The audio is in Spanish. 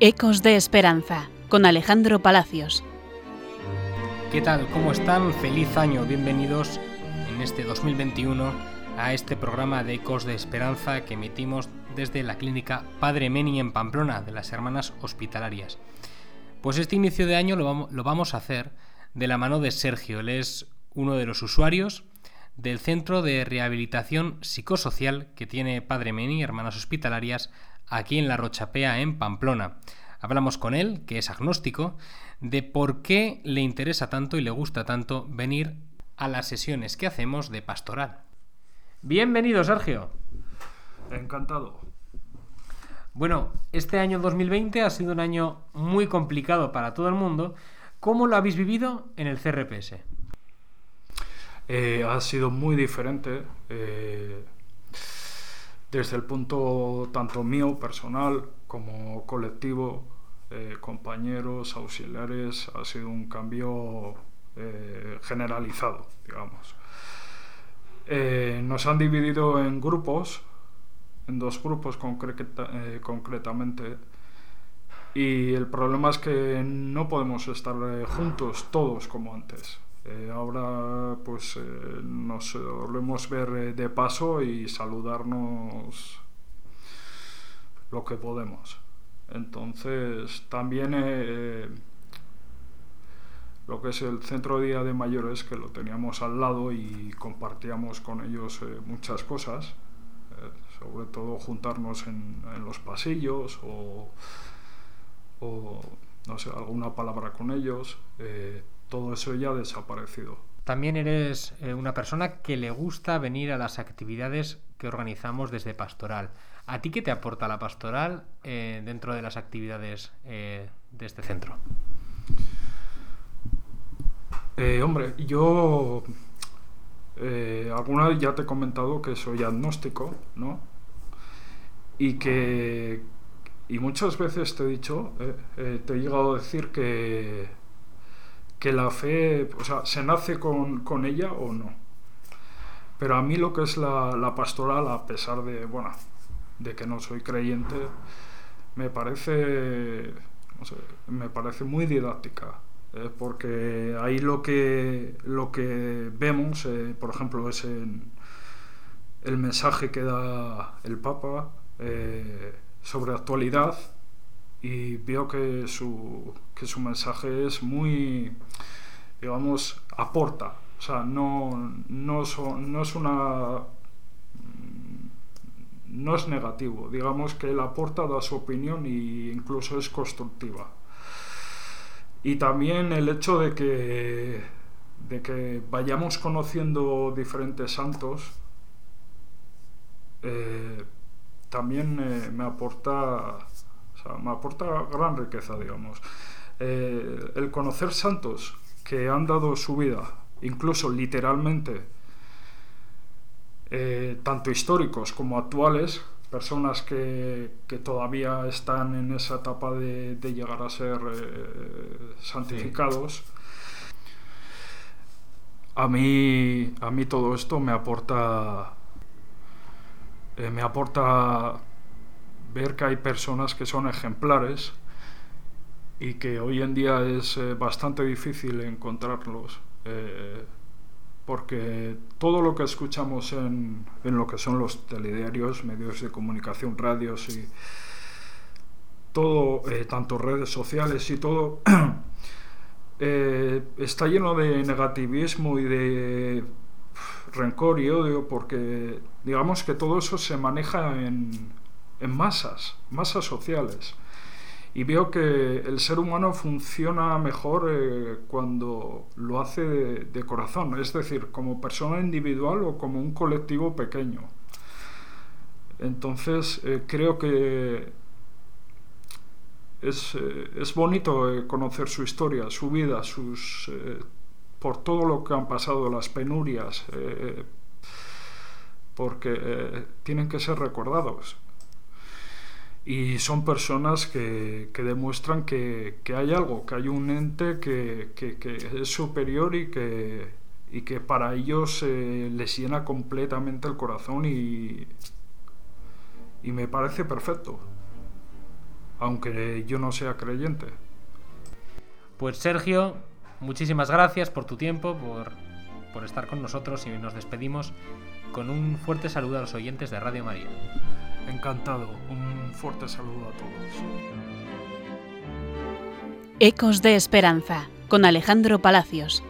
Ecos de Esperanza, con Alejandro Palacios. ¿Qué tal? ¿Cómo están? Feliz año. Bienvenidos en este 2021 a este programa de Ecos de Esperanza que emitimos desde la clínica Padre Meni en Pamplona de las Hermanas Hospitalarias. Pues este inicio de año lo vamos, a hacer de la mano de Sergio. Él es uno de los usuarios del Centro de Rehabilitación Psicosocial que tiene Padre Meni, Hermanas Hospitalarias, aquí en La Rochapea, en Pamplona. Hablamos con él, que es agnóstico, de por qué le interesa tanto y le gusta tanto venir a las sesiones que hacemos de pastoral. Bienvenido, Sergio. Encantado. Bueno, este año 2020 ha sido un año muy complicado para todo el mundo. ¿Cómo lo habéis vivido en el CRPS? Eh, ha sido muy diferente. Eh, desde el punto tanto mío, personal, como colectivo, eh, compañeros, auxiliares, ha sido un cambio eh, generalizado, digamos. Eh, nos han dividido en grupos, en dos grupos concretamente, y el problema es que no podemos estar juntos todos como antes. Eh, ahora pues eh, nos volvemos ver eh, de paso y saludarnos lo que podemos. Entonces también lo que es el centro día de mayores que lo teníamos al lado y compartíamos con ellos muchas cosas, sobre todo juntarnos en, los pasillos o, no sé, alguna palabra con ellos todo eso ya ha desaparecido. También eres eh, una persona que le gusta venir a las actividades que organizamos desde Pastoral. ¿A ti qué te aporta la Pastoral eh, dentro de las actividades eh, de este centro? hombre, yo alguna vez ya te he comentado que soy agnóstico, ¿no? Y que y muchas veces te he dicho, te he llegado a decir que que la fe, o sea, se nace con, ella o no. Pero a mí lo que es la, pastoral, a pesar de, bueno, de que no soy creyente, me parece, me parece muy didáctica. Eh, porque ahí lo que, lo que vemos, eh, por ejemplo, es el mensaje que da el Papa eh, sobre actualidad, y veo que su, que su mensaje es muy, digamos, aporta. O sea, no, no, no es una... No es negativo, digamos que él aporta, da su opinión e incluso es constructiva. Y también el hecho de que, de que vayamos conociendo diferentes santos, eh, también eh, me aporta me aporta gran riqueza, digamos. Eh, el conocer santos que han dado su vida, incluso literalmente, eh, tanto históricos como actuales, personas que, todavía están en esa etapa de, llegar a ser eh, santificados. A mí, a mí todo esto me aporta, me aporta ver que hay personas que son ejemplares y que hoy en día es eh, bastante difícil encontrarlos. Eh, porque todo lo que escuchamos en, en, lo que son los telediarios, medios de comunicación, radios y todo, eh, tanto redes sociales y todo, está lleno de negativismo y de rencor y odio porque digamos que todo eso se maneja en, en masas, masas sociales. Y veo que el ser humano funciona mejor eh, cuando lo hace de, corazón, es decir, como persona individual o como un colectivo pequeño. Entonces, eh, creo que es, eh, es bonito conocer su historia, su vida, sus, por todo lo que han pasado, las penurias, porque tienen que ser recordados y son personas que, que demuestran que, que, hay algo, que hay un ente que, que es superior y que, y que para ellos eh, les llena completamente el corazón y, y me parece perfecto, aunque yo no sea creyente. Pues Sergio, muchísimas gracias por tu tiempo, por, por estar con nosotros y nos despedimos con un fuerte saludo a los oyentes de Radio María. Encantado. Un fuerte saludo a todos. Ecos de Esperanza con Alejandro Palacios.